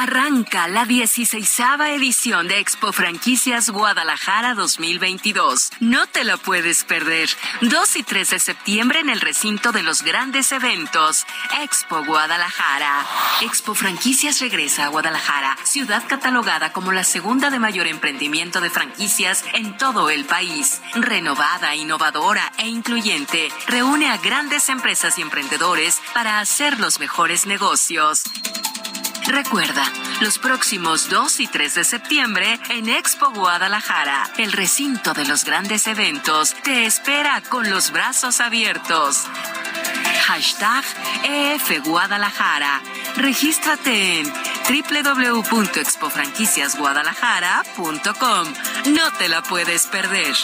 Arranca la 16 edición de Expo Franquicias Guadalajara 2022. No te lo puedes perder. 2 y 3 de septiembre en el recinto de los grandes eventos. Expo Guadalajara. Expo Franquicias regresa a Guadalajara, ciudad catalogada como la segunda de mayor emprendimiento de franquicias en todo el país. Renovada, innovadora e incluyente, reúne a grandes empresas y emprendedores para hacer los mejores negocios. Recuerda, los próximos 2 y 3 de septiembre en Expo Guadalajara, el recinto de los grandes eventos, te espera con los brazos abiertos. Hashtag EF Guadalajara. Regístrate en www.expofranquiciasguadalajara.com. No te la puedes perder.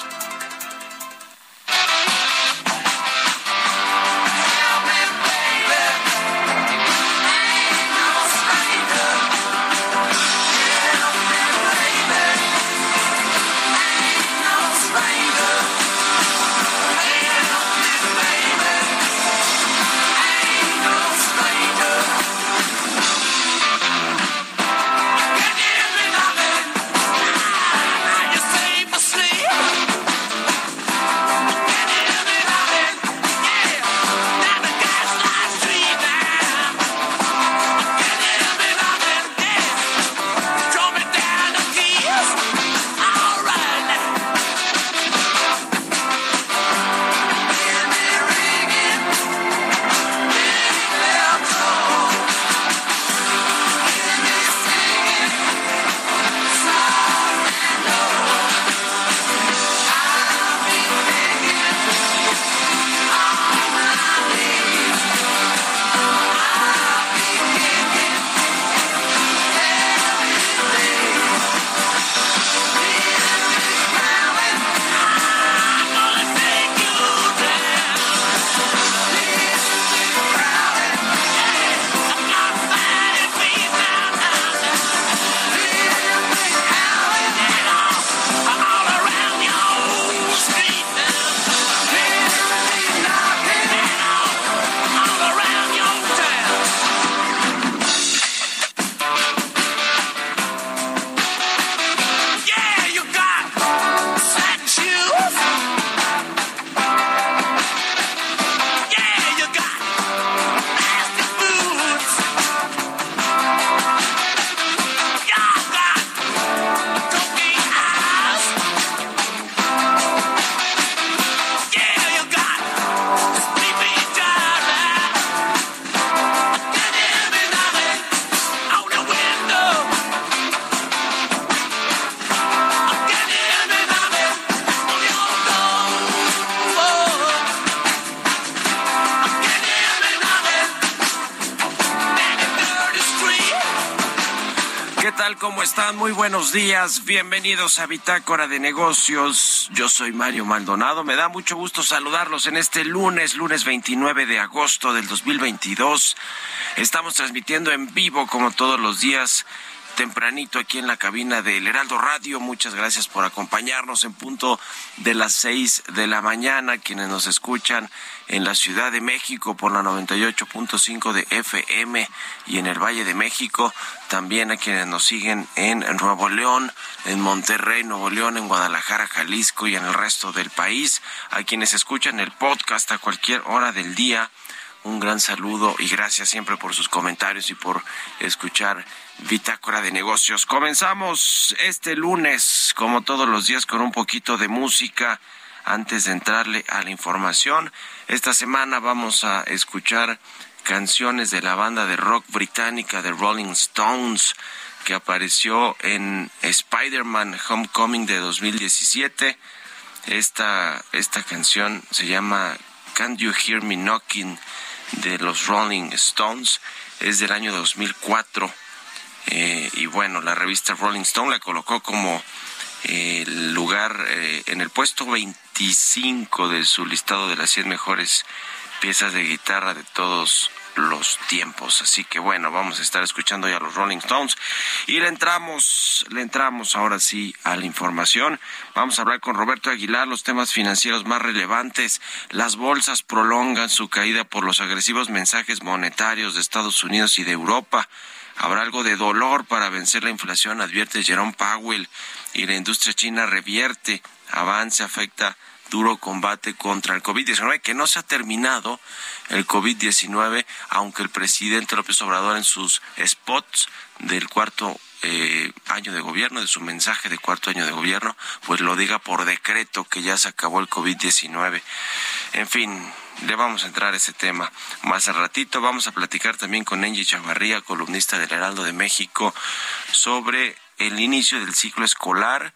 Muy buenos días, bienvenidos a Bitácora de Negocios. Yo soy Mario Maldonado. Me da mucho gusto saludarlos en este lunes, lunes 29 de agosto del 2022. Estamos transmitiendo en vivo como todos los días tempranito aquí en la cabina del Heraldo Radio. Muchas gracias por acompañarnos en punto de las seis de la mañana. Quienes nos escuchan en la Ciudad de México por la 98.5 de FM y en el Valle de México. También a quienes nos siguen en Nuevo León, en Monterrey, Nuevo León, en Guadalajara, Jalisco y en el resto del país. A quienes escuchan el podcast a cualquier hora del día un gran saludo y gracias siempre por sus comentarios y por escuchar Bitácora de Negocios. Comenzamos este lunes, como todos los días, con un poquito de música antes de entrarle a la información. Esta semana vamos a escuchar canciones de la banda de rock británica de Rolling Stones que apareció en Spider-Man Homecoming de 2017. Esta, esta canción se llama Can't You Hear Me Knocking de los Rolling Stones. Es del año 2004. Eh, y bueno, la revista Rolling Stone la colocó como eh, lugar eh, en el puesto 25 de su listado de las 100 mejores piezas de guitarra de todos los tiempos. Así que bueno, vamos a estar escuchando ya los Rolling Stones y le entramos, le entramos ahora sí a la información. Vamos a hablar con Roberto Aguilar los temas financieros más relevantes. Las bolsas prolongan su caída por los agresivos mensajes monetarios de Estados Unidos y de Europa. Habrá algo de dolor para vencer la inflación, advierte Jerome Powell, y la industria china revierte, avance, afecta duro combate contra el COVID-19, que no se ha terminado el COVID-19, aunque el presidente López Obrador en sus spots del cuarto eh, año de gobierno, de su mensaje de cuarto año de gobierno, pues lo diga por decreto que ya se acabó el COVID-19. En fin, le vamos a entrar a ese tema más al ratito. Vamos a platicar también con Angie Chavarría, columnista del Heraldo de México, sobre el inicio del ciclo escolar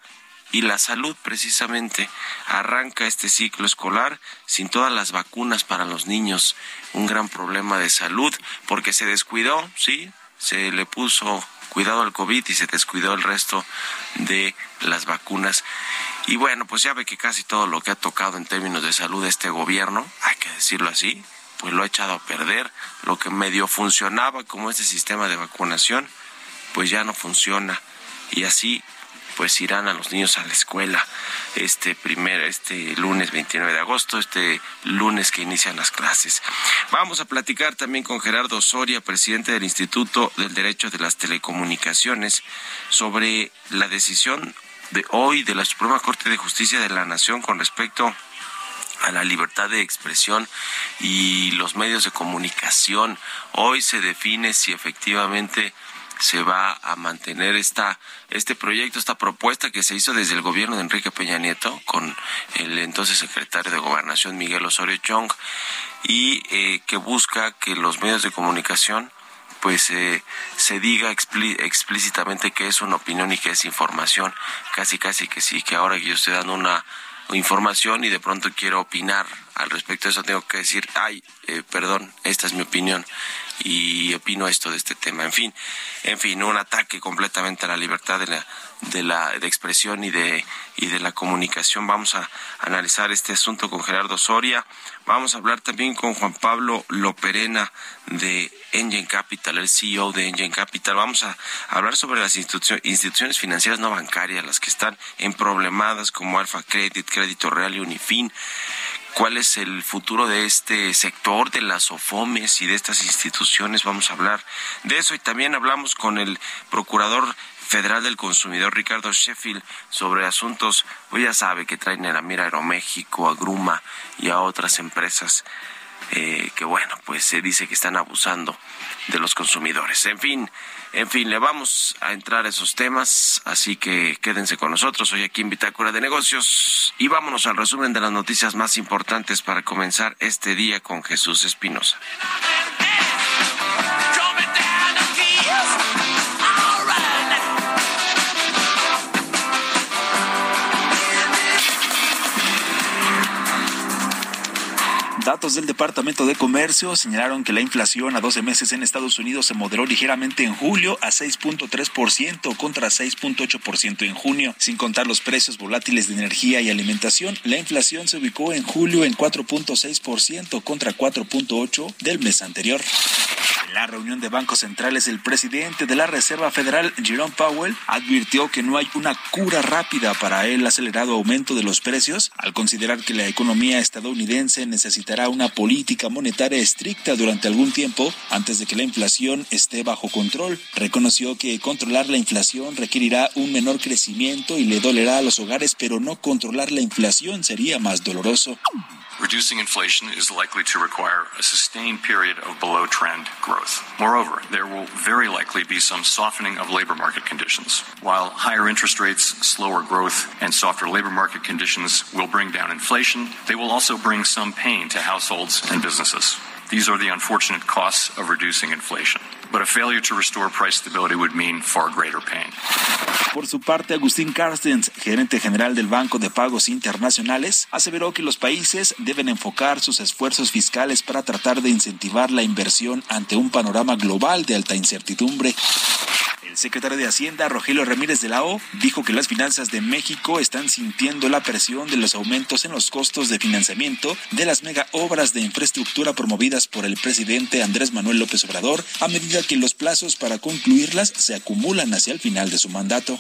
y la salud precisamente arranca este ciclo escolar sin todas las vacunas para los niños, un gran problema de salud porque se descuidó, sí, se le puso cuidado al COVID y se descuidó el resto de las vacunas. Y bueno, pues ya ve que casi todo lo que ha tocado en términos de salud este gobierno, hay que decirlo así, pues lo ha echado a perder. Lo que medio funcionaba como este sistema de vacunación, pues ya no funciona. Y así pues irán a los niños a la escuela este primer este lunes 29 de agosto, este lunes que inician las clases. Vamos a platicar también con Gerardo Soria, presidente del Instituto del Derecho de las Telecomunicaciones, sobre la decisión de hoy de la Suprema Corte de Justicia de la Nación con respecto a la libertad de expresión y los medios de comunicación. Hoy se define si efectivamente se va a mantener esta, este proyecto, esta propuesta que se hizo desde el gobierno de Enrique Peña Nieto con el entonces secretario de Gobernación Miguel Osorio Chong y eh, que busca que los medios de comunicación pues eh, se diga explícitamente que es una opinión y que es información, casi casi que sí, que ahora que yo estoy dando una información y de pronto quiero opinar al respecto de eso, tengo que decir, ay, eh, perdón, esta es mi opinión y opino esto de este tema. En fin, en fin, un ataque completamente a la libertad de la de la de expresión y de y de la comunicación. Vamos a analizar este asunto con Gerardo Soria. Vamos a hablar también con Juan Pablo Loperena de Engine Capital, el CEO de Engine Capital. Vamos a hablar sobre las instituciones financieras no bancarias, las que están en problemadas como Alfa Credit, Crédito Real y Unifin cuál es el futuro de este sector, de las OFOMES y de estas instituciones. Vamos a hablar de eso y también hablamos con el procurador federal del consumidor Ricardo Sheffield sobre asuntos, pues ya sabe que traen en la mira a Aeroméxico, a Gruma y a otras empresas eh, que bueno, pues se dice que están abusando de los consumidores. En fin, en fin, le vamos a entrar a esos temas, así que quédense con nosotros hoy aquí en Bitácora de Negocios y vámonos al resumen de las noticias más importantes para comenzar este día con Jesús Espinosa. Datos del Departamento de Comercio señalaron que la inflación a 12 meses en Estados Unidos se moderó ligeramente en julio a 6.3% contra 6.8% en junio. Sin contar los precios volátiles de energía y alimentación, la inflación se ubicó en julio en 4.6% contra 4.8% del mes anterior. La reunión de bancos centrales, el presidente de la Reserva Federal, Jerome Powell, advirtió que no hay una cura rápida para el acelerado aumento de los precios, al considerar que la economía estadounidense necesitará una política monetaria estricta durante algún tiempo antes de que la inflación esté bajo control. Reconoció que controlar la inflación requerirá un menor crecimiento y le dolerá a los hogares, pero no controlar la inflación sería más doloroso. Reducing inflation is likely to require a sustained period of below trend growth. Moreover, there will very likely be some softening of labor market conditions. While higher interest rates, slower growth, and softer labor market conditions will bring down inflation, they will also bring some pain to households and businesses. These are the unfortunate costs of reducing inflation. But a failure to restore price stability would mean far greater pain. Por su parte, Agustín Carstens, gerente general del Banco de Pagos Internacionales, aseveró que los países deben enfocar sus esfuerzos fiscales para tratar de incentivar la inversión ante un panorama global de alta incertidumbre. El secretario de Hacienda, Rogelio Ramírez de la O, dijo que las finanzas de México están sintiendo la presión de los aumentos en los costos de financiamiento de las mega obras de infraestructura promovidas por el presidente Andrés Manuel López Obrador a medida que los plazos para concluirlas se acumulan hacia el final de su mandato.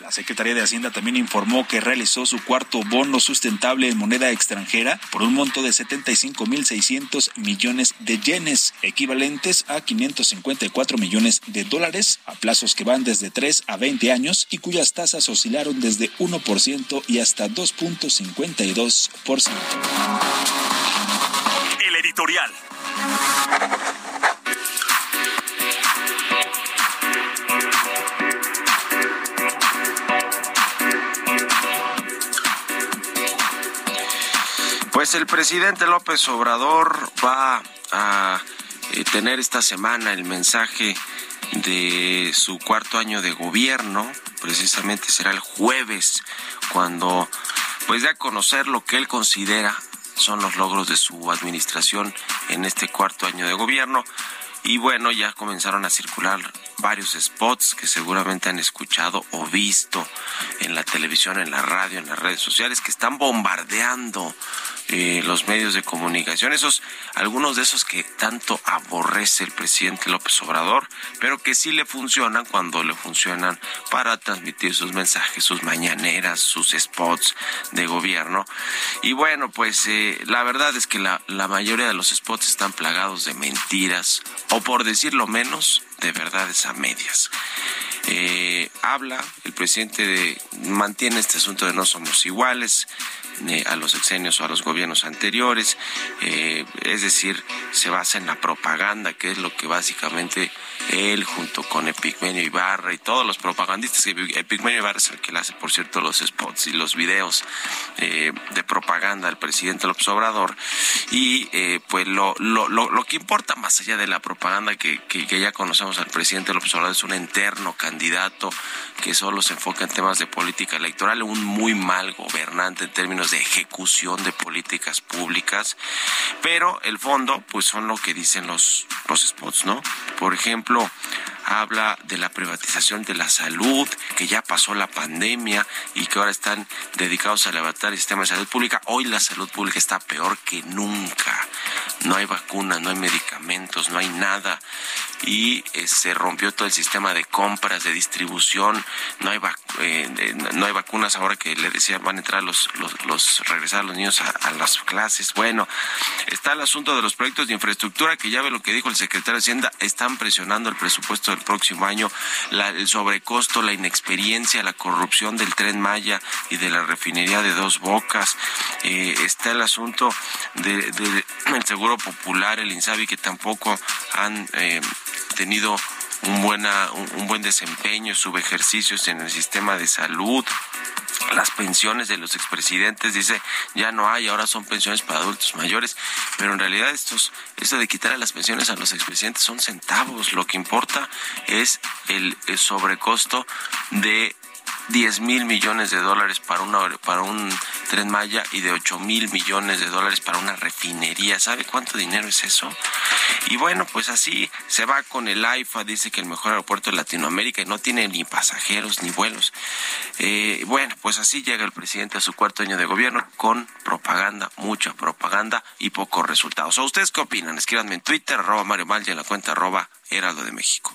La Secretaría de Hacienda también informó que realizó su cuarto bono sustentable en moneda extranjera por un monto de 75.600 millones de yenes, equivalentes a 554 millones de dólares, a plazos que van desde 3 a 20 años y cuyas tasas oscilaron desde 1% y hasta 2.52%. El editorial. Pues el presidente López Obrador va a eh, tener esta semana el mensaje de su cuarto año de gobierno, precisamente será el jueves, cuando pues dé a conocer lo que él considera son los logros de su administración en este cuarto año de gobierno. Y bueno, ya comenzaron a circular varios spots que seguramente han escuchado o visto en la televisión, en la radio, en las redes sociales, que están bombardeando eh, los medios de comunicación, esos, algunos de esos que tanto aborrece el presidente López Obrador, pero que sí le funcionan cuando le funcionan para transmitir sus mensajes, sus mañaneras, sus spots de gobierno. Y bueno, pues eh, la verdad es que la, la mayoría de los spots están plagados de mentiras, o por decirlo menos, de verdades a medias. Eh, habla, el presidente de, mantiene este asunto de no somos iguales, eh, a los exenios o a los gobiernos anteriores, eh, es decir, se basa en la propaganda, que es lo que básicamente él junto con Epigmenio Ibarra y todos los propagandistas, Epigmenio Ibarra es el que le hace, por cierto, los spots y los videos eh, de propaganda al presidente López Obrador, y pues lo, lo, lo, que importa más allá de la propaganda que, que, que ya conocemos al presidente López Obrador es un interno candidato que solo se enfoca en temas de política electoral, un muy mal gobernante en términos de ejecución de políticas públicas, pero el fondo, pues son lo que dicen los, los spots, ¿no? Por ejemplo, habla de la privatización de la salud, que ya pasó la pandemia y que ahora están dedicados a levantar el sistema de salud pública. Hoy la salud pública está peor que nunca. No hay vacunas, no hay medicamentos, no hay nada. Y eh, se rompió todo el sistema de compras, de distribución. No hay, eh, no hay vacunas ahora que le decía van a entrar los, los, regresar los niños a, las clases. Bueno, está el asunto de los proyectos de infraestructura, que ya ve lo que dijo el secretario de Hacienda, están presionando el presupuesto del próximo año, el sobrecosto, la inexperiencia, la corrupción del tren Maya y de la refinería de dos bocas. Eh, está el asunto del de, Seguro Popular, el INSABI, que tampoco han eh, tenido un, buena, un, buen desempeño, subejercicios en el sistema de salud. Las pensiones de los expresidentes, dice, ya no hay, ahora son pensiones para adultos mayores, pero en realidad estos, esto de quitar las pensiones a los expresidentes son centavos, lo que importa es el, el sobrecosto de 10 mil millones de dólares para, una, para un tren Maya y de 8 mil millones de dólares para una refinería. ¿Sabe cuánto dinero es eso? Y bueno, pues así se va con el AIFA, dice que el mejor aeropuerto de Latinoamérica y no tiene ni pasajeros ni vuelos. Eh, bueno, pues así llega el presidente a su cuarto año de gobierno con propaganda, mucha propaganda y pocos resultados. ¿O ustedes qué opinan? Escríbanme en Twitter, arroba Mario Mal y en la cuenta arroba Heraldo de México.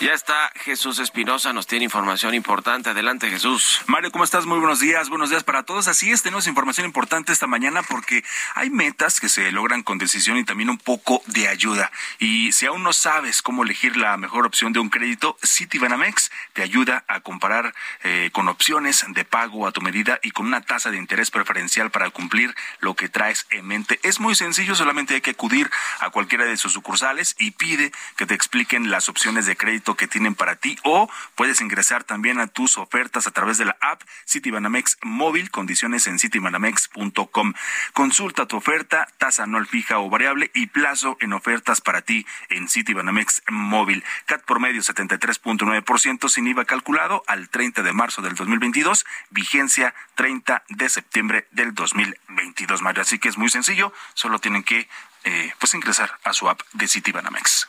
Ya está Jesús Espinosa, nos tiene información importante. Adelante, Jesús. Mario, ¿cómo estás? Muy buenos días. Buenos días para todos. Así es, tenemos información importante esta mañana porque hay metas que se logran con decisión y también un poco de ayuda. Y si aún no sabes cómo elegir la mejor opción de un crédito, Citibanamex te ayuda a comparar eh, con opciones de pago a tu medida y con una tasa de interés preferencial para cumplir lo que traes en mente. Es muy sencillo, solamente hay que acudir a cualquiera de sus sucursales y pide que te expliquen las opciones de crédito que tienen para ti o puedes ingresar también a tus ofertas a través de la app Citibanamex móvil, condiciones en citibanamex.com. Consulta tu oferta, tasa anual fija o variable y plazo en ofertas para ti en Citibanamex móvil. CAT promedio 73.9% sin IVA calculado al 30 de marzo del 2022, vigencia 30 de septiembre del 2022, Mario. Así que es muy sencillo, solo tienen que eh, pues ingresar a su app de Citibanamex.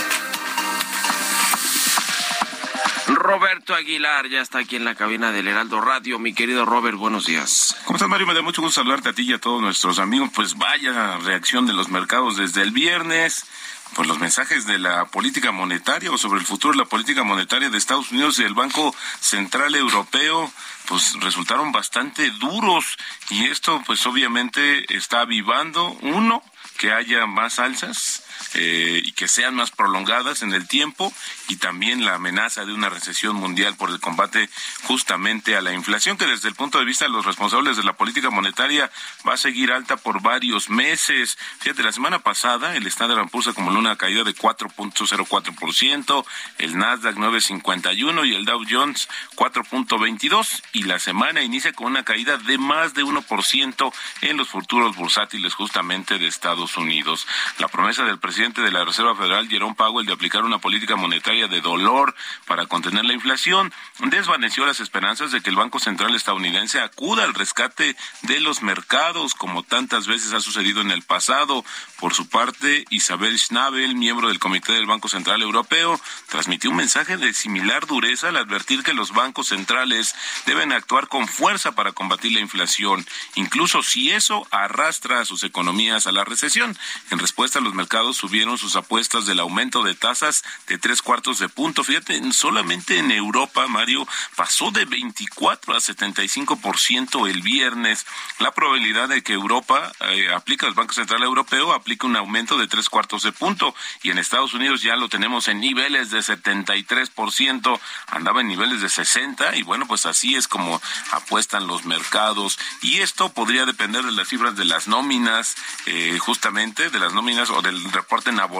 Roberto Aguilar ya está aquí en la cabina del Heraldo Radio. Mi querido Robert, buenos días. ¿Cómo estás, Mario? Me da mucho gusto saludarte a ti y a todos nuestros amigos. Pues vaya reacción de los mercados desde el viernes. Pues los mensajes de la política monetaria o sobre el futuro de la política monetaria de Estados Unidos y del Banco Central Europeo pues resultaron bastante duros y esto pues obviamente está avivando uno que haya más alzas eh, y que sean más prolongadas en el tiempo y también la amenaza de una recesión mundial por el combate justamente a la inflación que desde el punto de vista de los responsables de la política monetaria va a seguir alta por varios meses. Fíjate, la semana pasada el Standard Poor's acumuló una caída de 4.04%, el Nasdaq 9.51 y el Dow Jones 4.22 y la semana inicia con una caída de más de 1% en los futuros bursátiles justamente de Estados Unidos. La promesa del presidente de la Reserva Federal, Jerome Powell, de aplicar una política monetaria de dolor para contener la inflación, desvaneció las esperanzas de que el Banco Central estadounidense acuda al rescate de los mercados, como tantas veces ha sucedido en el pasado. Por su parte, Isabel Schnabel, miembro del Comité del Banco Central Europeo, transmitió un mensaje de similar dureza al advertir que los bancos centrales deben actuar con fuerza para combatir la inflación, incluso si eso arrastra a sus economías a la recesión. En respuesta, los mercados subieron sus apuestas del aumento de tasas de tres cuartos de punto. Fíjate, solamente en Europa, Mario, pasó de 24 a 75% el viernes. La probabilidad de que Europa eh, aplique el Banco Central Europeo aplique un aumento de tres cuartos de punto y en Estados Unidos ya lo tenemos en niveles de 73%, andaba en niveles de 60 y bueno, pues así es como apuestan los mercados y esto podría depender de las cifras de las nóminas, eh, justamente de las nóminas o del reporte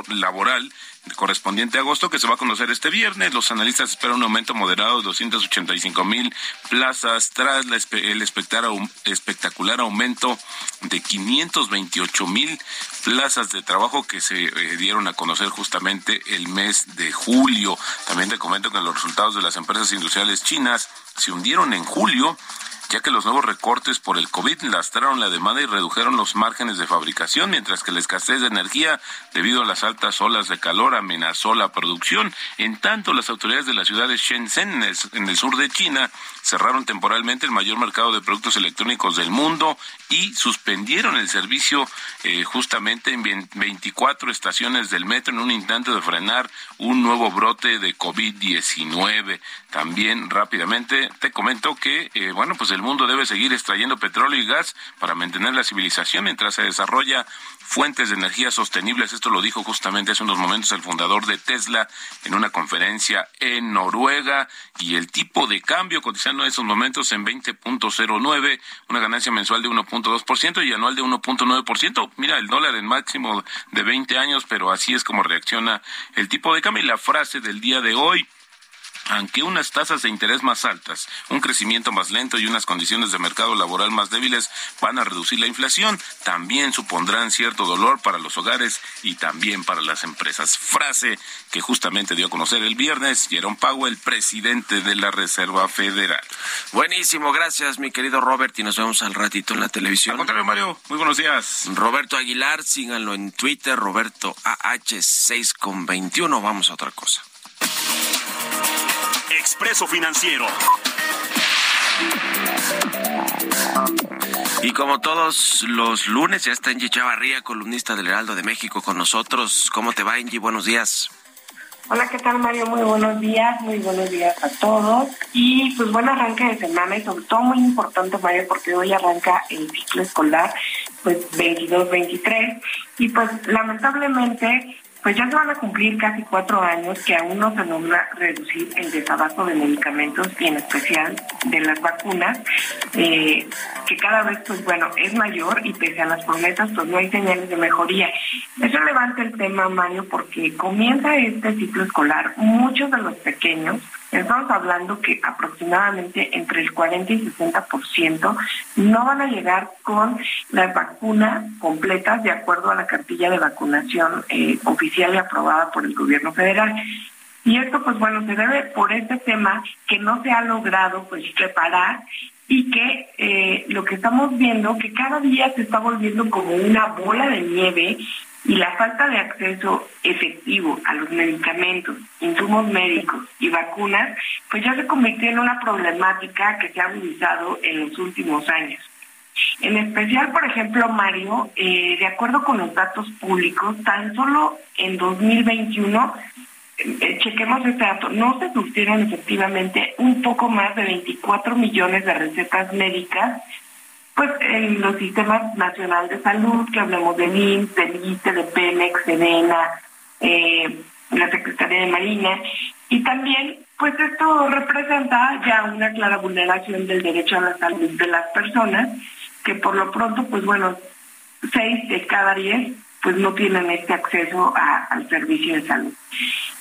laboral correspondiente a agosto que se va a conocer este viernes. Los analistas esperan un aumento moderado de 285 mil plazas tras el espectacular aumento de 528 mil plazas de trabajo que se eh, dieron a conocer justamente el mes de julio. También te comento que los resultados de las empresas industriales chinas se hundieron en julio ya que los nuevos recortes por el COVID lastraron la demanda y redujeron los márgenes de fabricación, mientras que la escasez de energía debido a las altas olas de calor amenazó la producción. En tanto, las autoridades de la ciudad de Shenzhen, en el sur de China, cerraron temporalmente el mayor mercado de productos electrónicos del mundo y suspendieron el servicio eh, justamente en 24 estaciones del metro en un intento de frenar un nuevo brote de COVID-19. También rápidamente te comento que, eh, bueno, pues el mundo debe seguir extrayendo petróleo y gas para mantener la civilización mientras se desarrolla fuentes de energía sostenibles. Esto lo dijo justamente hace unos momentos el fundador de Tesla en una conferencia en Noruega y el tipo de cambio cotizando en esos momentos en 20.09, una ganancia mensual de 1.2% y anual de 1.9%. Mira, el dólar en máximo de 20 años, pero así es como reacciona el tipo de cambio y la frase del día de hoy aunque unas tasas de interés más altas, un crecimiento más lento y unas condiciones de mercado laboral más débiles van a reducir la inflación, también supondrán cierto dolor para los hogares y también para las empresas. Frase que justamente dio a conocer el viernes Jerome Powell, presidente de la Reserva Federal. Buenísimo, gracias mi querido Robert y nos vemos al ratito en la televisión. Al contrario, Mario, muy buenos días. Roberto Aguilar, síganlo en Twitter, Roberto AH6 con 21. Vamos a otra cosa. Expreso Financiero. Y como todos los lunes, ya está Angie Chavarría, columnista del Heraldo de México, con nosotros. ¿Cómo te va, Angie? Buenos días. Hola, ¿qué tal, Mario? Muy buenos días, muy buenos días a todos. Y pues buen arranque de semana y sobre todo muy importante, Mario, porque hoy arranca el ciclo escolar, pues 22-23. Y pues lamentablemente pues ya se van a cumplir casi cuatro años que aún no se logra reducir el desabasto de medicamentos y en especial de las vacunas, eh, que cada vez, pues bueno, es mayor y pese a las promesas, pues no hay señales de mejoría. Es relevante el tema, Mario, porque comienza este ciclo escolar. Muchos de los pequeños Estamos hablando que aproximadamente entre el 40 y 60% no van a llegar con las vacunas completas de acuerdo a la cartilla de vacunación eh, oficial y aprobada por el gobierno federal. Y esto, pues bueno, se debe por este tema que no se ha logrado pues preparar y que eh, lo que estamos viendo que cada día se está volviendo como una bola de nieve y la falta de acceso efectivo a los medicamentos, insumos médicos y vacunas, pues ya se convirtió en una problemática que se ha agudizado en los últimos años. En especial, por ejemplo, Mario, eh, de acuerdo con los datos públicos, tan solo en 2021, eh, chequemos este dato, no se surtieron efectivamente un poco más de 24 millones de recetas médicas pues en los sistemas nacional de salud, que hablemos de IMSS, del ISTE, de Pemex, de eh, la Secretaría de Marina, y también pues esto representa ya una clara vulneración del derecho a la salud de las personas, que por lo pronto, pues bueno, seis de cada diez pues no tienen este acceso al servicio de salud.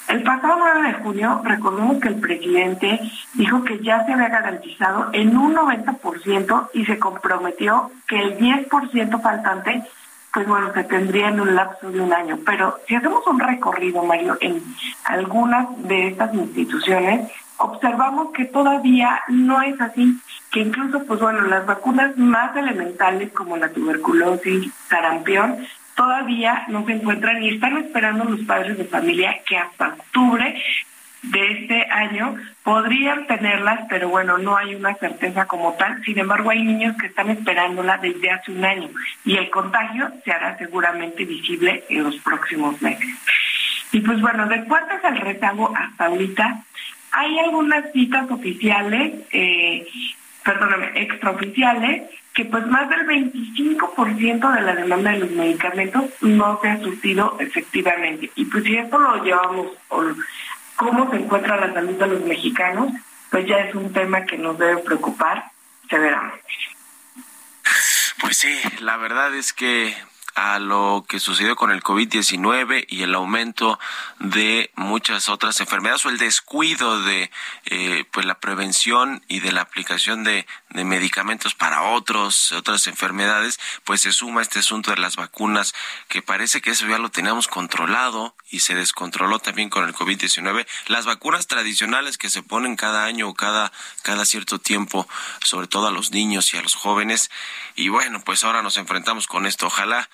El pasado 9 de junio, recordemos que el presidente dijo que ya se había garantizado en un 90% y se comprometió que el 10% faltante, pues bueno, se tendría en un lapso de un año. Pero si hacemos un recorrido, Mario, en algunas de estas instituciones, observamos que todavía no es así, que incluso, pues bueno, las vacunas más elementales como la tuberculosis, sarampión, todavía no se encuentran y están esperando los padres de familia que hasta octubre de este año podrían tenerlas, pero bueno, no hay una certeza como tal. Sin embargo, hay niños que están esperándola desde hace un año y el contagio se hará seguramente visible en los próximos meses. Y pues bueno, de cuánto el rezago hasta ahorita, hay algunas citas oficiales, eh, perdóname, extraoficiales, pues más del 25% de la demanda de los medicamentos no se ha surtido efectivamente. Y pues si esto lo llevamos, o cómo se encuentra la salud de los mexicanos, pues ya es un tema que nos debe preocupar severamente. Pues sí, la verdad es que a lo que sucedió con el COVID-19 y el aumento de muchas otras enfermedades o el descuido de eh, pues la prevención y de la aplicación de, de medicamentos para otros otras enfermedades pues se suma este asunto de las vacunas que parece que eso ya lo teníamos controlado y se descontroló también con el COVID-19 las vacunas tradicionales que se ponen cada año o cada cada cierto tiempo sobre todo a los niños y a los jóvenes. Y bueno pues ahora nos enfrentamos con esto. Ojalá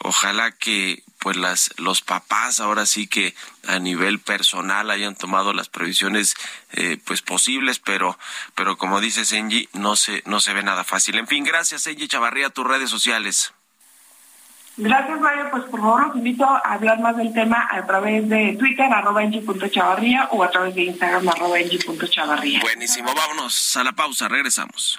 ojalá que pues las los papás ahora sí que a nivel personal hayan tomado las previsiones eh, pues posibles pero pero como dice Senji no se no se ve nada fácil en fin gracias Senji Chavarría tus redes sociales Gracias, Mario. Pues por favor los invito a hablar más del tema a través de Twitter, arroba o a través de Instagram, arroba. Buenísimo, vámonos a la pausa, regresamos.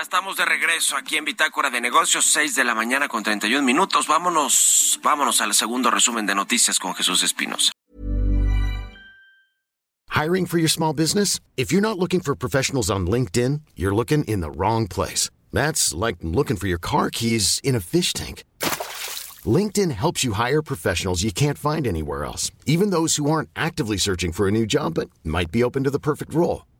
Estamos de regreso aquí en Bitácora de Negocios, 6 de la mañana con 31 minutos. Vámonos, vámonos al segundo resumen de noticias con Jesús Espinosa. Hiring for your small business? If you're not looking for professionals on LinkedIn, you're looking in the wrong place. That's like looking for your car keys in a fish tank. LinkedIn helps you hire professionals you can't find anywhere else, even those who aren't actively searching for a new job but might be open to the perfect role.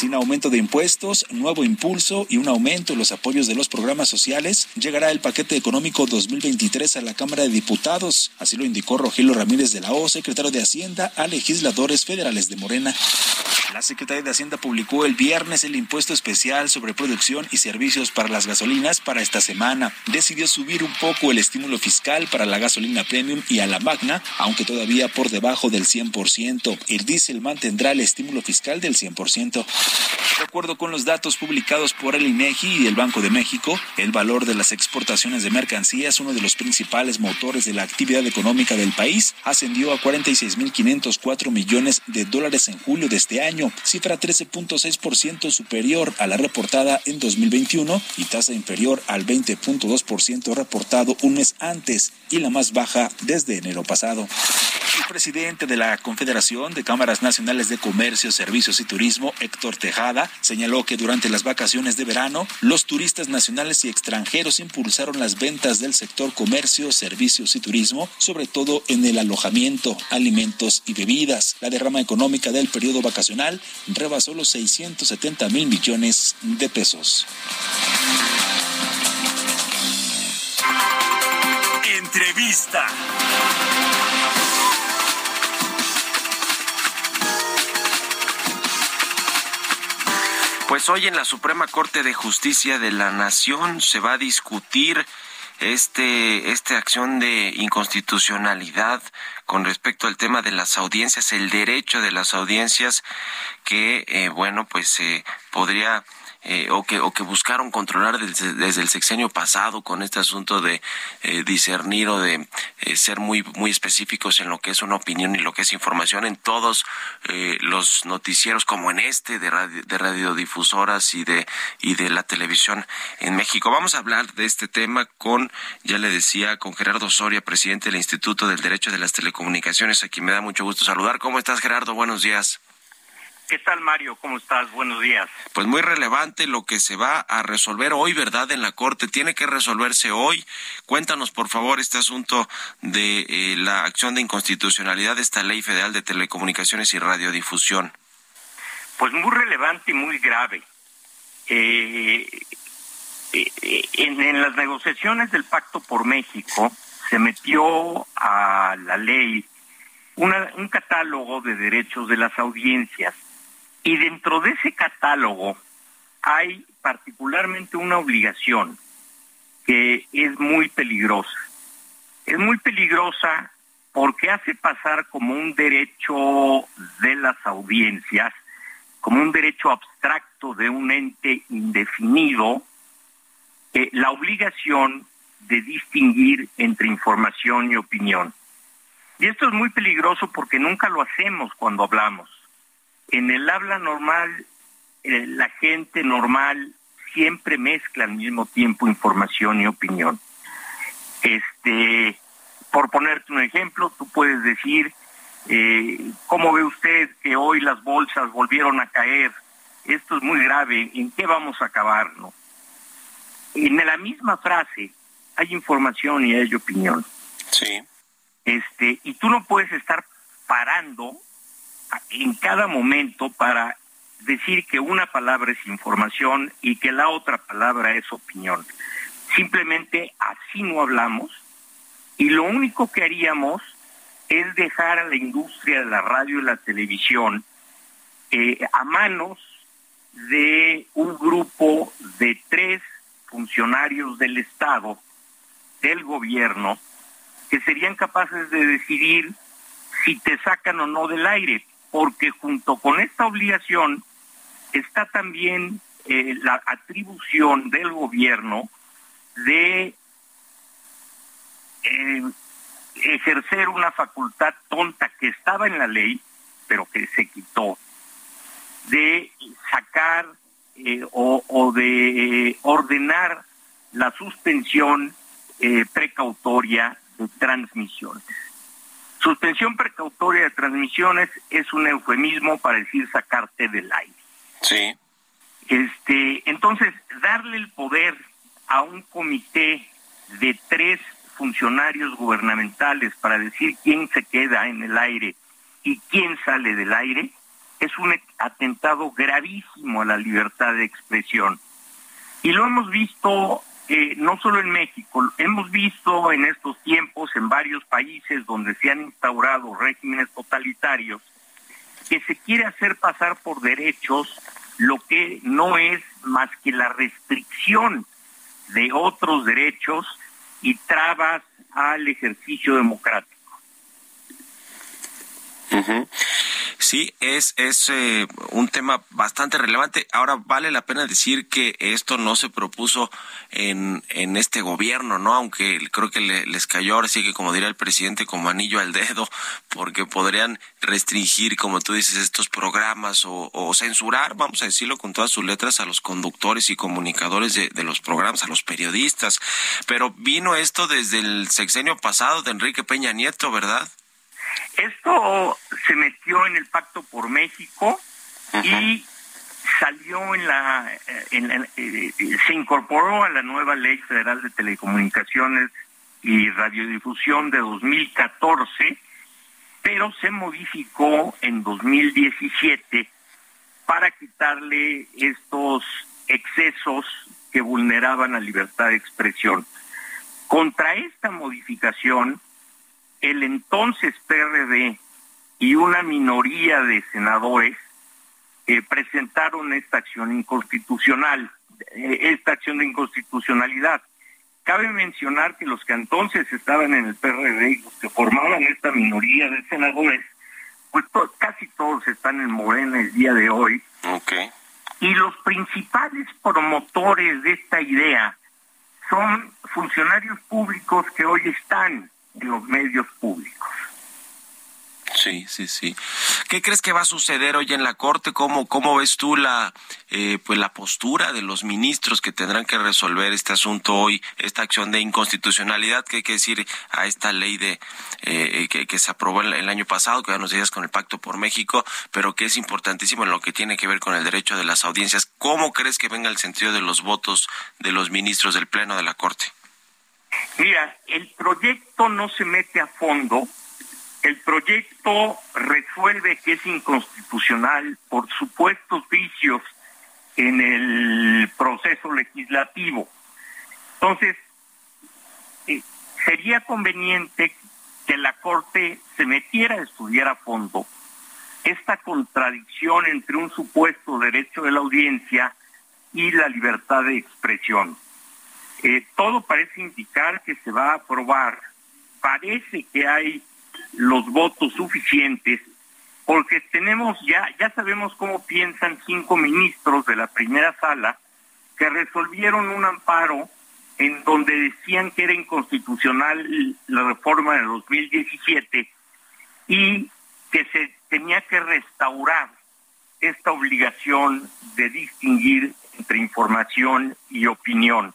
Sin aumento de impuestos, nuevo impulso y un aumento en los apoyos de los programas sociales, llegará el paquete económico 2023 a la Cámara de Diputados. Así lo indicó Rogelio Ramírez de la O, secretario de Hacienda, a legisladores federales de Morena. La Secretaría de Hacienda publicó el viernes el impuesto especial sobre producción y servicios para las gasolinas para esta semana. Decidió subir un poco el estímulo fiscal para la gasolina premium y a la magna, aunque todavía por debajo del 100%. El diésel mantendrá el estímulo fiscal del 100%. De acuerdo con los datos publicados por el INEGI y el Banco de México, el valor de las exportaciones de mercancías, uno de los principales motores de la actividad económica del país, ascendió a 46.504 millones de dólares en julio de este año cifra 13.6% superior a la reportada en 2021 y tasa inferior al 20.2% reportado un mes antes y la más baja desde enero pasado. El presidente de la Confederación de Cámaras Nacionales de Comercio, Servicios y Turismo, Héctor Tejada, señaló que durante las vacaciones de verano, los turistas nacionales y extranjeros impulsaron las ventas del sector comercio, servicios y turismo, sobre todo en el alojamiento, alimentos y bebidas. La derrama económica del periodo vacacional rebasó los 670 mil millones de pesos. Entrevista. Pues hoy en la Suprema Corte de Justicia de la Nación se va a discutir este esta acción de inconstitucionalidad con respecto al tema de las audiencias, el derecho de las audiencias que eh, bueno pues eh, podría eh, o, que, o que buscaron controlar desde, desde, el sexenio pasado con este asunto de eh, discernir o de eh, ser muy, muy específicos en lo que es una opinión y lo que es información en todos eh, los noticieros como en este de, radio, de radiodifusoras y de, y de la televisión en México. Vamos a hablar de este tema con, ya le decía, con Gerardo Soria, presidente del Instituto del Derecho de las Telecomunicaciones, a quien me da mucho gusto saludar. ¿Cómo estás, Gerardo? Buenos días. ¿Qué tal, Mario? ¿Cómo estás? Buenos días. Pues muy relevante lo que se va a resolver hoy, ¿verdad? En la Corte. Tiene que resolverse hoy. Cuéntanos, por favor, este asunto de eh, la acción de inconstitucionalidad de esta Ley Federal de Telecomunicaciones y Radiodifusión. Pues muy relevante y muy grave. Eh, eh, en, en las negociaciones del Pacto por México se metió a la ley una, un catálogo de derechos de las audiencias y dentro de ese catálogo hay particularmente una obligación que es muy peligrosa. Es muy peligrosa porque hace pasar como un derecho de las audiencias, como un derecho abstracto de un ente indefinido, eh, la obligación de distinguir entre información y opinión. Y esto es muy peligroso porque nunca lo hacemos cuando hablamos. En el habla normal, eh, la gente normal siempre mezcla al mismo tiempo información y opinión. Este, por ponerte un ejemplo, tú puedes decir, eh, ¿cómo ve usted que hoy las bolsas volvieron a caer? Esto es muy grave, ¿en qué vamos a acabar? No? En la misma frase hay información y hay opinión. Sí. Este, y tú no puedes estar parando en cada momento para decir que una palabra es información y que la otra palabra es opinión. Simplemente así no hablamos y lo único que haríamos es dejar a la industria de la radio y la televisión eh, a manos de un grupo de tres funcionarios del Estado, del gobierno, que serían capaces de decidir si te sacan o no del aire. Porque junto con esta obligación está también eh, la atribución del gobierno de eh, ejercer una facultad tonta que estaba en la ley, pero que se quitó, de sacar eh, o, de ordenar la suspensión precautoria de transmisiones. Suspensión precautoria de transmisiones es un eufemismo para decir sacarte del aire. Sí. Este, entonces, darle el poder a un comité de tres funcionarios gubernamentales para decir quién se queda en el aire y quién sale del aire es un atentado gravísimo a la libertad de expresión. Y lo hemos visto no solo en México, hemos visto en estos tiempos en varios países donde se han instaurado regímenes totalitarios que se quiere hacer pasar por derechos lo que no es más que la restricción de otros derechos y trabas al ejercicio democrático. Sí, es, es eh, un tema bastante relevante. Ahora, vale la pena decir que esto no se propuso en, en este gobierno, ¿no? Aunque creo que les cayó ahora sí que, como diría el presidente, como anillo al dedo, porque podrían restringir, como tú dices, estos programas o, o censurar, vamos a decirlo con todas sus letras, a los conductores y comunicadores de los programas, a los periodistas. Pero vino esto desde el sexenio pasado de Enrique Peña Nieto, ¿verdad? Esto se metió en el Pacto por México y salió en la, eh, eh, se incorporó a la nueva Ley Federal de Telecomunicaciones y Radiodifusión de 2014, pero se modificó en 2017 para quitarle estos excesos que vulneraban la libertad de expresión. Contra esta modificación, el entonces PRD y una minoría de senadores eh, presentaron esta acción inconstitucional, eh, esta acción de inconstitucionalidad. Cabe mencionar que los que entonces estaban en el PRD y los que formaban esta minoría de senadores, pues casi todos están en Morena el día de hoy. Okay. Y los principales promotores de esta idea son funcionarios públicos que hoy están en los medios públicos. Sí, sí, sí. ¿Qué crees que va a suceder hoy en la Corte? ¿Cómo, cómo ves tú la, eh, pues la postura de los ministros que tendrán que resolver este asunto hoy, esta acción de inconstitucionalidad que hay que decir a esta ley de eh, que, se aprobó el, año pasado, que ya nos decías con el Pacto por México, pero que es importantísimo en lo que tiene que ver con el derecho de las audiencias? ¿Cómo crees que venga el sentido de los votos de los ministros del Pleno de la Corte? Mira, el proyecto no se mete a fondo, el proyecto resuelve que es inconstitucional por supuestos vicios en el proceso legislativo. Entonces, eh, sería conveniente que la Corte se metiera a estudiar a fondo esta contradicción entre un supuesto derecho de la audiencia y la libertad de expresión. Eh, todo parece indicar que se va a aprobar. Parece que hay los votos suficientes porque tenemos ya, ya sabemos cómo piensan cinco ministros de la primera sala que resolvieron un amparo en donde decían que era inconstitucional la reforma de 2017 y que se tenía que restaurar esta obligación de distinguir entre información y opinión.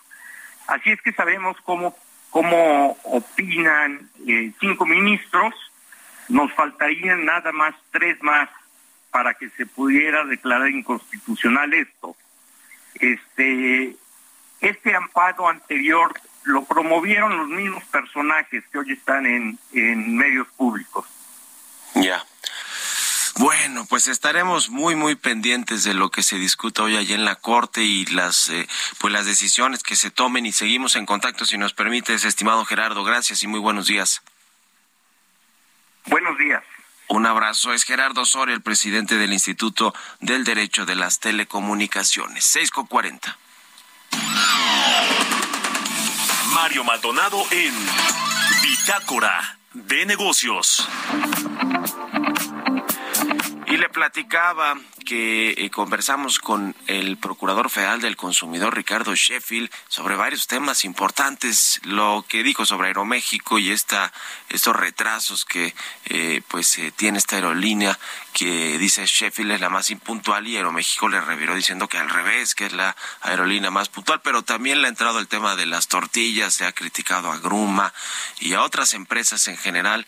Así es que sabemos cómo, cómo opinan eh, cinco ministros, nos faltarían nada más tres más para que se pudiera declarar inconstitucional esto. Este, este amparo anterior lo promovieron los mismos personajes que hoy están en, en medios públicos. Ya. Bueno, pues estaremos muy muy pendientes de lo que se discuta hoy allí en la corte y las eh, pues las decisiones que se tomen y seguimos en contacto si nos permites, estimado Gerardo. Gracias y muy buenos días. Buenos días. Un abrazo. Es Gerardo Osorio, el presidente del Instituto del Derecho de las Telecomunicaciones. 640. Mario Maldonado en Bitácora de Negocios. Le platicaba que eh, conversamos con el Procurador Federal del Consumidor, Ricardo Sheffield, sobre varios temas importantes, lo que dijo sobre Aeroméxico y esta, estos retrasos que eh, pues eh, tiene esta aerolínea que dice Sheffield es la más impuntual y Aeroméxico le reviró diciendo que al revés, que es la aerolínea más puntual, pero también le ha entrado el tema de las tortillas, se ha criticado a Gruma y a otras empresas en general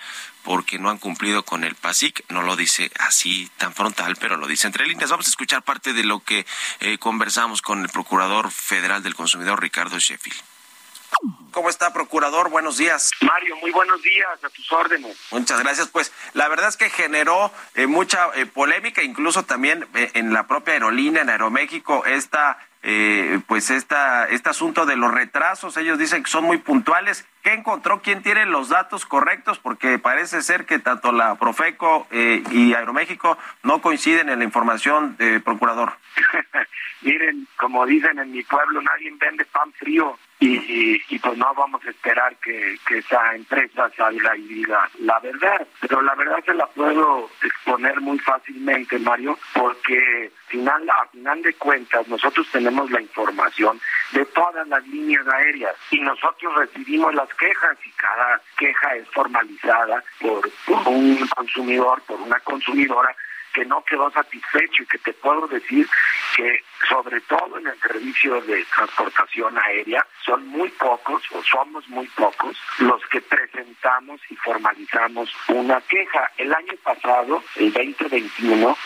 porque no han cumplido con el PASIC. No lo dice así tan frontal, pero lo dice entre líneas. Vamos a escuchar parte de lo que eh, conversamos con el Procurador Federal del Consumidor, Ricardo Sheffield. ¿Cómo está, procurador? Buenos días. Mario, muy buenos días, a tus órdenes. Muchas gracias. Pues la verdad es que generó eh, mucha eh, polémica, incluso también en la propia aerolínea, en Aeroméxico, esta eh, pues esta, este asunto de los retrasos. Ellos dicen que son muy puntuales. ¿Qué encontró? ¿Quién tiene los datos correctos? Porque parece ser que tanto la Profeco eh, y Aeroméxico no coinciden en la información, de procurador. Miren, como dicen en mi pueblo, nadie vende pan frío y, y, pues no vamos a esperar que, que, esa empresa salga y diga la verdad. Pero la verdad se la puedo exponer muy fácilmente, Mario, porque final, a final de cuentas nosotros tenemos la información de todas las líneas aéreas y nosotros recibimos las quejas y cada queja es formalizada por un consumidor, por una consumidora que no quedó satisfecho y que te puedo decir que sobre todo en el servicio de transportación aérea son muy pocos o somos muy pocos los que presentamos y formalizamos una queja. El año pasado, el 2021,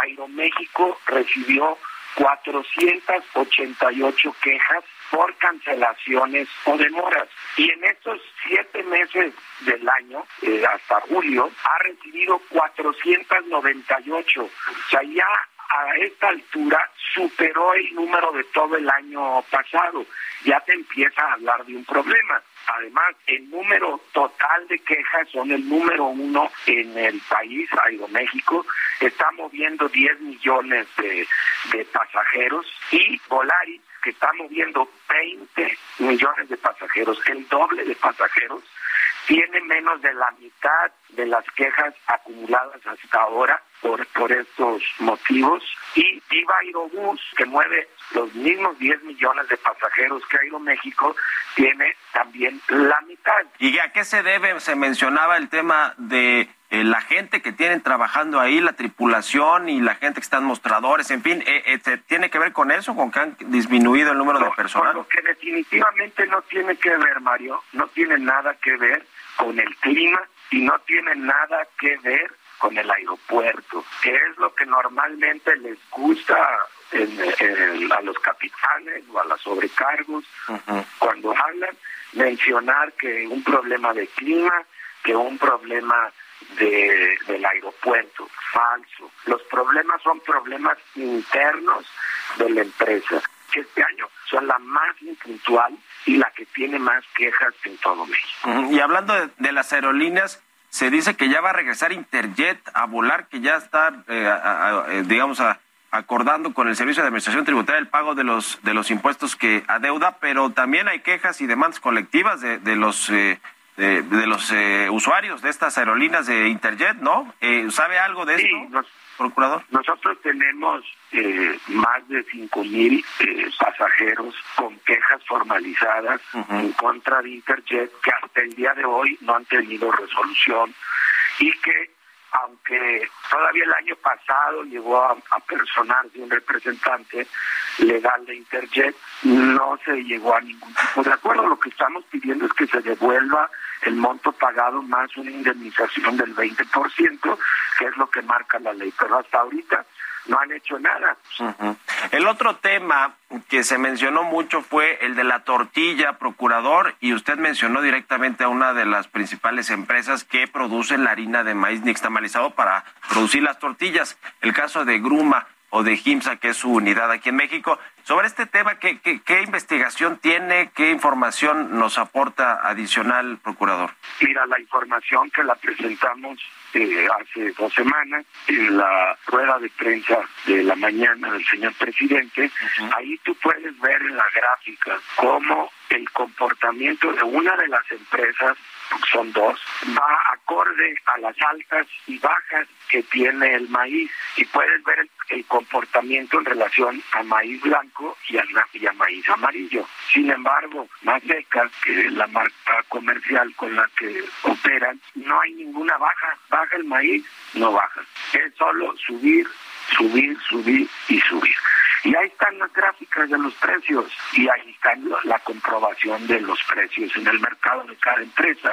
Aeroméxico recibió 488 quejas por cancelaciones o demoras. Y en estos siete meses del año, eh, hasta julio, ha recibido 498. O sea, ya a esta altura superó el número de todo el año pasado. Ya te empieza a hablar de un problema. Además, el número total de quejas son el número uno en el país, Aeroméxico, está moviendo 10 millones de, de pasajeros y Volaris que está moviendo 20 millones de pasajeros, el doble de pasajeros, tiene menos de la mitad de las quejas acumuladas hasta ahora por, por estos motivos. Y Viva Aerobús, que mueve los mismos 10 millones de pasajeros que Aeroméxico, tiene también la mitad. ¿Y a qué se debe? Se mencionaba el tema de eh, la gente que tienen trabajando ahí, la tripulación y la gente que está en mostradores, en fin, eh, eh ¿tiene que ver con eso, con que han disminuido el número de personas? Lo que definitivamente no tiene que ver, Mario, no tiene nada que ver con el clima y no tiene nada que ver con el aeropuerto, que es lo que normalmente les gusta a los capitanes o a los sobrecargos cuando hablan, mencionar que un problema de clima, que un problema de, del aeropuerto, falso. Los problemas son problemas internos de la empresa, que este año son la más impuntual y la que tiene más quejas en todo México. Y hablando de, las aerolíneas, se dice que ya va a regresar Interjet a volar, que ya está, eh, eh, digamos, acordando con el Servicio de Administración Tributaria el pago de los de los impuestos que adeuda, pero también hay quejas y demandas colectivas de, de los eh, de, los eh, usuarios de estas aerolíneas de Interjet, ¿no? Eh, ¿Sabe algo de esto, procurador? Nosotros tenemos eh, más de cinco mil pasajeros con quejas formalizadas en contra de Interjet que hasta el día de hoy no han tenido resolución y que aunque todavía el año pasado llegó a, a personarse un representante legal de Interjet, no se llegó a ningún tipo de acuerdo. Lo que estamos pidiendo es que se devuelva el monto pagado más una indemnización del 20%, que es lo que marca la ley. Pero hasta ahorita no han hecho nada. El otro tema que se mencionó mucho fue el de la tortilla, procurador, y usted mencionó directamente a una de las principales empresas que producen la harina de maíz nixtamalizado para producir las tortillas, el caso de Gruma o de GIMSA, que es su unidad aquí en México. Sobre este tema, ¿qué, qué, investigación tiene? ¿Qué información nos aporta adicional, procurador? Mira, la información que la presentamos eh, hace dos semanas en la rueda de prensa de la mañana del señor presidente, ahí tú puedes ver en la gráfica cómo el comportamiento de una de las empresas son dos, va acorde a las altas y bajas que tiene el maíz y puedes ver el, comportamiento en relación a maíz blanco y a, y a maíz amarillo. Sin embargo, más seca que la marca comercial con la que operan, no hay ninguna baja. Baja el maíz, no baja. Es solo subir, subir, subir y subir. Y ahí están las gráficas de los precios y ahí está la comprobación de los precios en el mercado de cada empresa.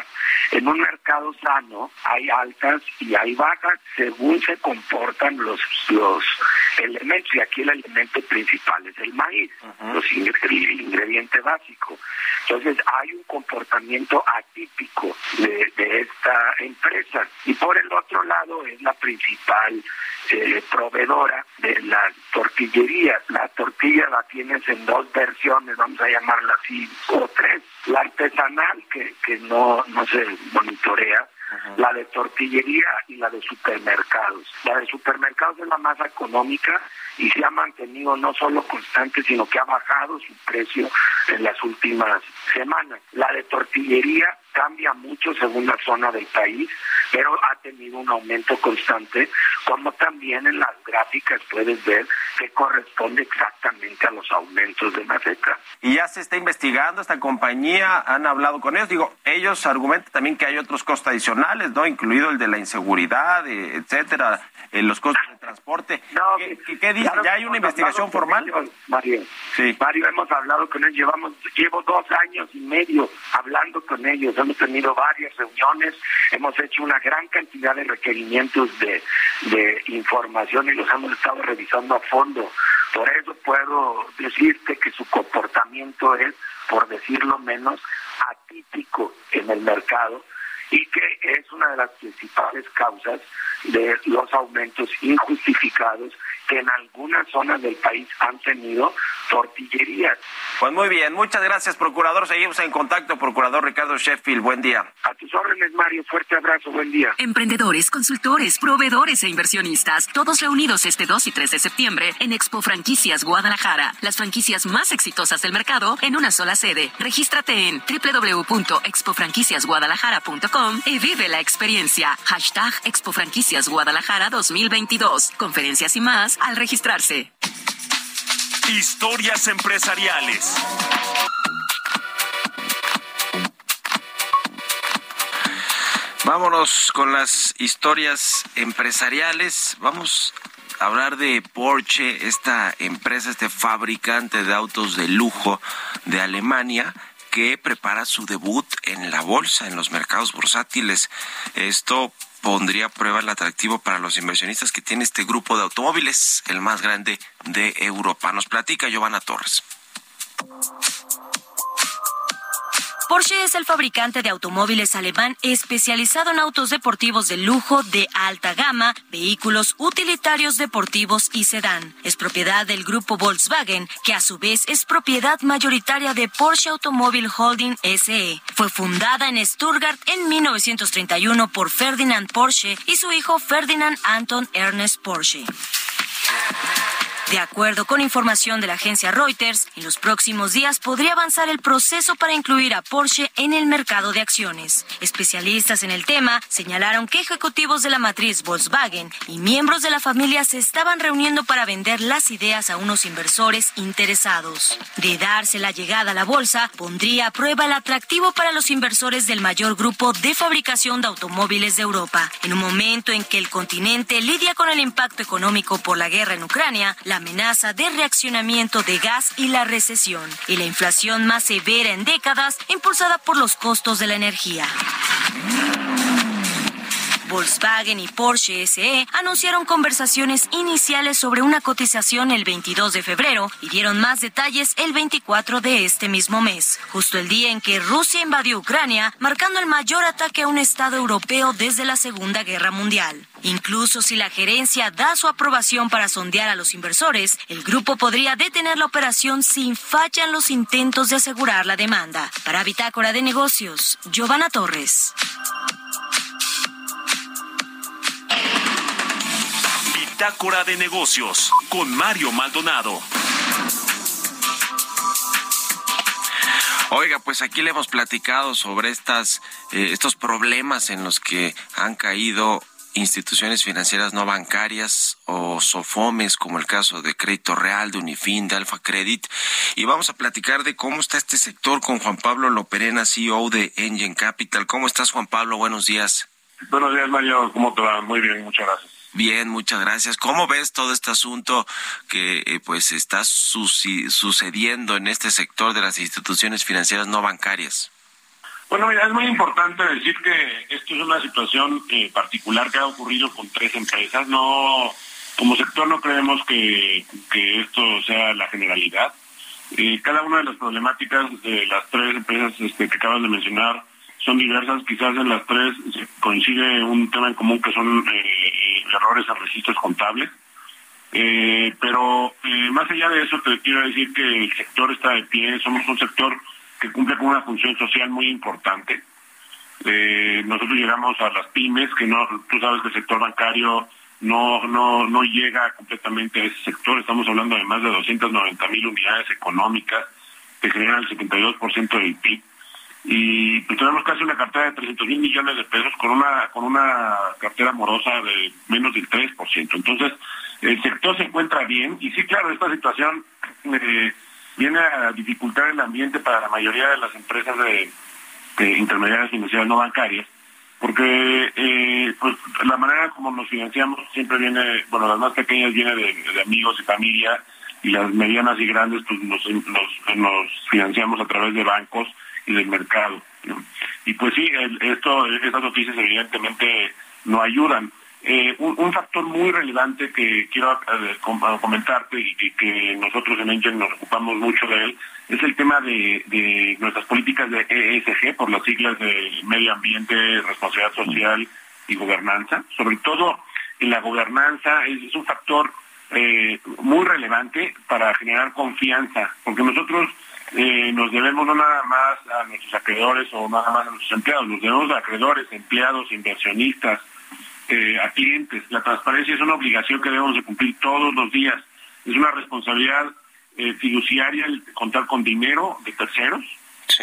En un mercado sano hay altas y hay bajas según se comportan los, los elementos y aquí el elemento principal es el maíz, los el ingrediente básico. Entonces hay un comportamiento atípico de, de esta empresa y por el otro lado es la principal eh, proveedora de la tortillería. La tortilla la tienes en dos versiones, vamos a llamarla así, o tres. La artesanal, que, que no, no se monitorea, la de tortillería y la de supermercados. La de supermercados es la más económica y se ha mantenido no solo constante, sino que ha bajado su precio en las últimas semanas. La de tortillería cambia mucho según la zona del país, pero ha tenido un aumento constante, como también en las gráficas puedes ver que corresponde exactamente a los aumentos de Maseca. Y ya se está investigando esta compañía, han hablado con ellos, digo, ellos argumentan también que hay otros costos adicionales, ¿no? Incluido el de la inseguridad, eh, etcétera, eh, los costos de transporte. ¿Qué, qué, dice? ¿Ya hay una investigación formal? Mario, sí. Mario, hemos hablado con ellos, llevamos, llevo dos años y medio hablando con ellos, hemos tenido varias reuniones, hemos hecho una gran cantidad de requerimientos de, información y los hemos estado revisando a fondo. Por eso puedo decirte que su comportamiento es, por decirlo menos, atípico en el mercado y que es una de las principales causas de los aumentos injustificados que en algunas zonas del país han tenido tortillerías. Pues muy bien, muchas gracias, procurador. Seguimos en contacto, procurador Ricardo Sheffield. Buen día. A tus órdenes, Mario. Fuerte abrazo. Buen día. Emprendedores, consultores, proveedores e inversionistas, todos reunidos este 2 y 3 de septiembre en Expo Franquicias Guadalajara. Las franquicias más exitosas del mercado en una sola sede. Regístrate en www.expofranquiciasguadalajara.com y vive la experiencia. Hashtag Expo Franquicias Guadalajara 2022. Conferencias y más al registrarse. Historias empresariales. Vámonos con las historias empresariales. Vamos a hablar de Porsche, esta empresa, este fabricante de autos de lujo de Alemania que prepara su debut en la bolsa, en los mercados bursátiles. Esto pondría a prueba el atractivo para los inversionistas que tiene este grupo de automóviles, el más grande de Europa. Nos platica Giovanna Torres. Porsche es el fabricante de automóviles alemán especializado en autos deportivos de lujo de alta gama, vehículos utilitarios deportivos y sedán. Es propiedad del grupo Volkswagen, que a su vez es propiedad mayoritaria de Porsche Automobile Holding SE. Fue fundada en Stuttgart en 1931 por Ferdinand Porsche y su hijo Ferdinand Anton Ernest Porsche. De acuerdo con información de la agencia Reuters, en los próximos días podría avanzar el proceso para incluir a Porsche en el mercado de acciones. Especialistas en el tema señalaron que ejecutivos de la matriz Volkswagen y miembros de la familia se estaban reuniendo para vender las ideas a unos inversores interesados. De darse la llegada a la bolsa, pondría a prueba el atractivo para los inversores del mayor grupo de fabricación de automóviles de Europa. En un momento en que el continente lidia con el impacto económico por la guerra en Ucrania, amenaza de reaccionamiento de gas y la recesión, y la inflación más severa en décadas impulsada por los costos de la energía. Volkswagen y Porsche SE anunciaron conversaciones iniciales sobre una cotización el 22 de febrero y dieron más detalles el 24 de este mismo mes, justo el día en que Rusia invadió Ucrania, marcando el mayor ataque a un Estado europeo desde la Segunda Guerra Mundial. Incluso si la gerencia da su aprobación para sondear a los inversores, el grupo podría detener la operación si fallan los intentos de asegurar la demanda. Para Bitácora de Negocios, Giovanna Torres. Bitácora de negocios con Mario Maldonado. Oiga, pues aquí le hemos platicado sobre estas, eh, estos problemas en los que han caído instituciones financieras no bancarias o SOFOMES, como el caso de Crédito Real, de Unifin, de Alfa Credit. Y vamos a platicar de cómo está este sector con Juan Pablo Loperena, CEO de Engine Capital. ¿Cómo estás, Juan Pablo? Buenos días. Buenos días, Mario. ¿Cómo te va? Muy bien, muchas gracias. Bien, muchas gracias. ¿Cómo ves todo este asunto que eh, pues está sucediendo en este sector de las instituciones financieras no bancarias? Bueno, mira, es muy importante decir que esto es una situación eh, particular que ha ocurrido con tres empresas. No, como sector no creemos que, esto sea la generalidad. Eh, cada una de las problemáticas de las tres empresas este, que acabas de mencionar son diversas. Quizás en las tres coincide un tema en común que son errores en registros contables. pero más allá de eso, te quiero decir que el sector está de pie. Somos un sector que cumple con una función social muy importante. Eh, nosotros llegamos a las pymes, que no, tú sabes que el sector bancario no, no, no llega completamente a ese sector. Estamos hablando de más de 290 mil unidades económicas que generan el 72% del PIB. Y pues, tenemos casi una cartera de 300 mil millones de pesos con una, con una cartera morosa de menos del 3%. Entonces, el sector se encuentra bien. Y sí, claro, esta situación... Eh, viene a dificultar el ambiente para la mayoría de las empresas de, intermediarias financieras no bancarias, porque eh, pues la manera como nos financiamos siempre viene, bueno, las más pequeñas viene de, amigos y familia, y las medianas y grandes pues nos, financiamos a través de bancos y del mercado. Y pues sí, esto, estas noticias evidentemente no ayudan. Eh, un, factor muy relevante que quiero eh, comentarte y que, nosotros en Engine nos ocupamos mucho de él es el tema de, nuestras políticas de ESG, por las siglas de medio ambiente, responsabilidad social y gobernanza. Sobre todo en la gobernanza es, un factor eh, muy relevante para generar confianza, porque nosotros nos debemos no nada más a nuestros acreedores o nada más a nuestros empleados, nos debemos a acreedores, empleados, inversionistas, eh, a clientes. La transparencia es una obligación que debemos de cumplir todos los días. Es una responsabilidad eh, fiduciaria el contar con dinero de terceros,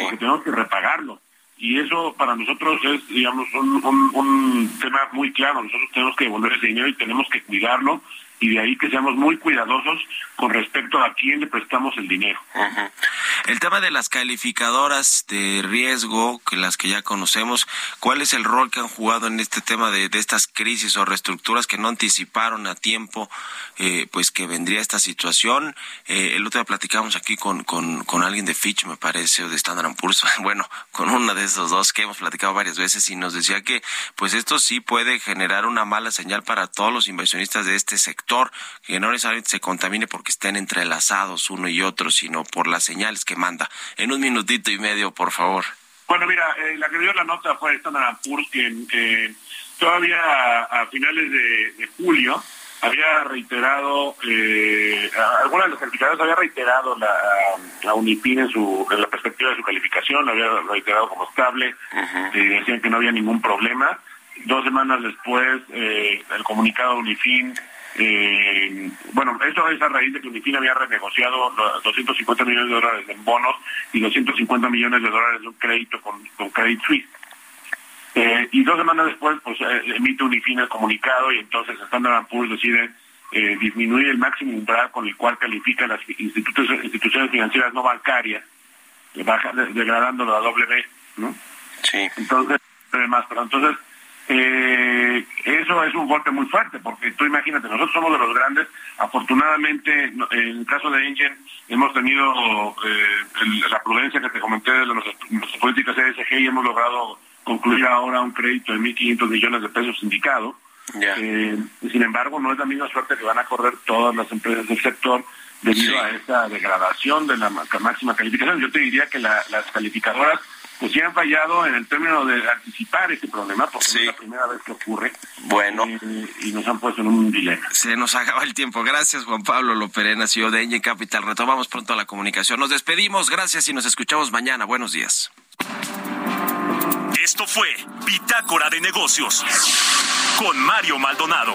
porque tenemos que repagarlo. Y eso para nosotros es, digamos, un, un tema muy claro. Nosotros tenemos que devolver ese dinero y tenemos que cuidarlo y de ahí que seamos muy cuidadosos con respecto a quién le prestamos el dinero. El tema de las calificadoras de riesgo, que las que ya conocemos, ¿cuál es el rol que han jugado en este tema de, estas crisis o reestructuras que no anticiparon a tiempo, eh, pues que vendría esta situación? Eh, el otro día platicamos aquí con, con, con alguien de Fitch, me parece, o de Standard Poor's, bueno, con una de esos dos que hemos platicado varias veces y nos decía que, pues esto sí puede generar una mala señal para todos los inversionistas de este sector que no necesariamente se contamine porque estén entrelazados uno y otro, sino por las señales que manda. En un minutito y medio, por favor. Bueno, mira, eh, la que dio la nota fue Standard Poor's, que todavía a, finales de, julio había reiterado, eh, algunas de las calificadoras había reiterado la, la UNIPIN en, su, en la perspectiva de su calificación, la había reiterado como estable, decían que no había ningún problema. Dos semanas después, eh, el comunicado de UNIFIN eh, bueno, esto es a raíz de que Unifin había renegociado 250 millones de dólares en bonos y 250 millones de dólares de un crédito con, Credit Suisse. Eh, y dos semanas después, pues eh, emite Unifin el comunicado y entonces Standard Poor's decide eh, disminuir el máximo umbral con el cual califican las instituciones financieras no bancarias, baja, degradando la W, ¿no? Sí. Entonces, además, pero entonces eh, eso es un golpe muy fuerte, porque tú imagínate, nosotros somos de los grandes, afortunadamente en el caso de Engine hemos tenido eh, la prudencia que te comenté de nuestras, políticas ESG y hemos logrado concluir ahora un crédito de 1.500 millones de pesos indicado. Eh, sin embargo, no es la misma suerte que van a correr todas las empresas del sector debido a esta degradación de la máxima calificación. Yo te diría que las calificadoras pues sí han fallado en el término de anticipar este problema, porque es la primera vez que ocurre. Bueno. Eh, y nos han puesto en un dilema. Se nos acaba el tiempo. Gracias, Juan Pablo Loperena, CEO de Enge Capital. Retomamos pronto la comunicación. Nos despedimos. Gracias y nos escuchamos mañana. Buenos días. Esto fue Bitácora de Negocios con Mario Maldonado.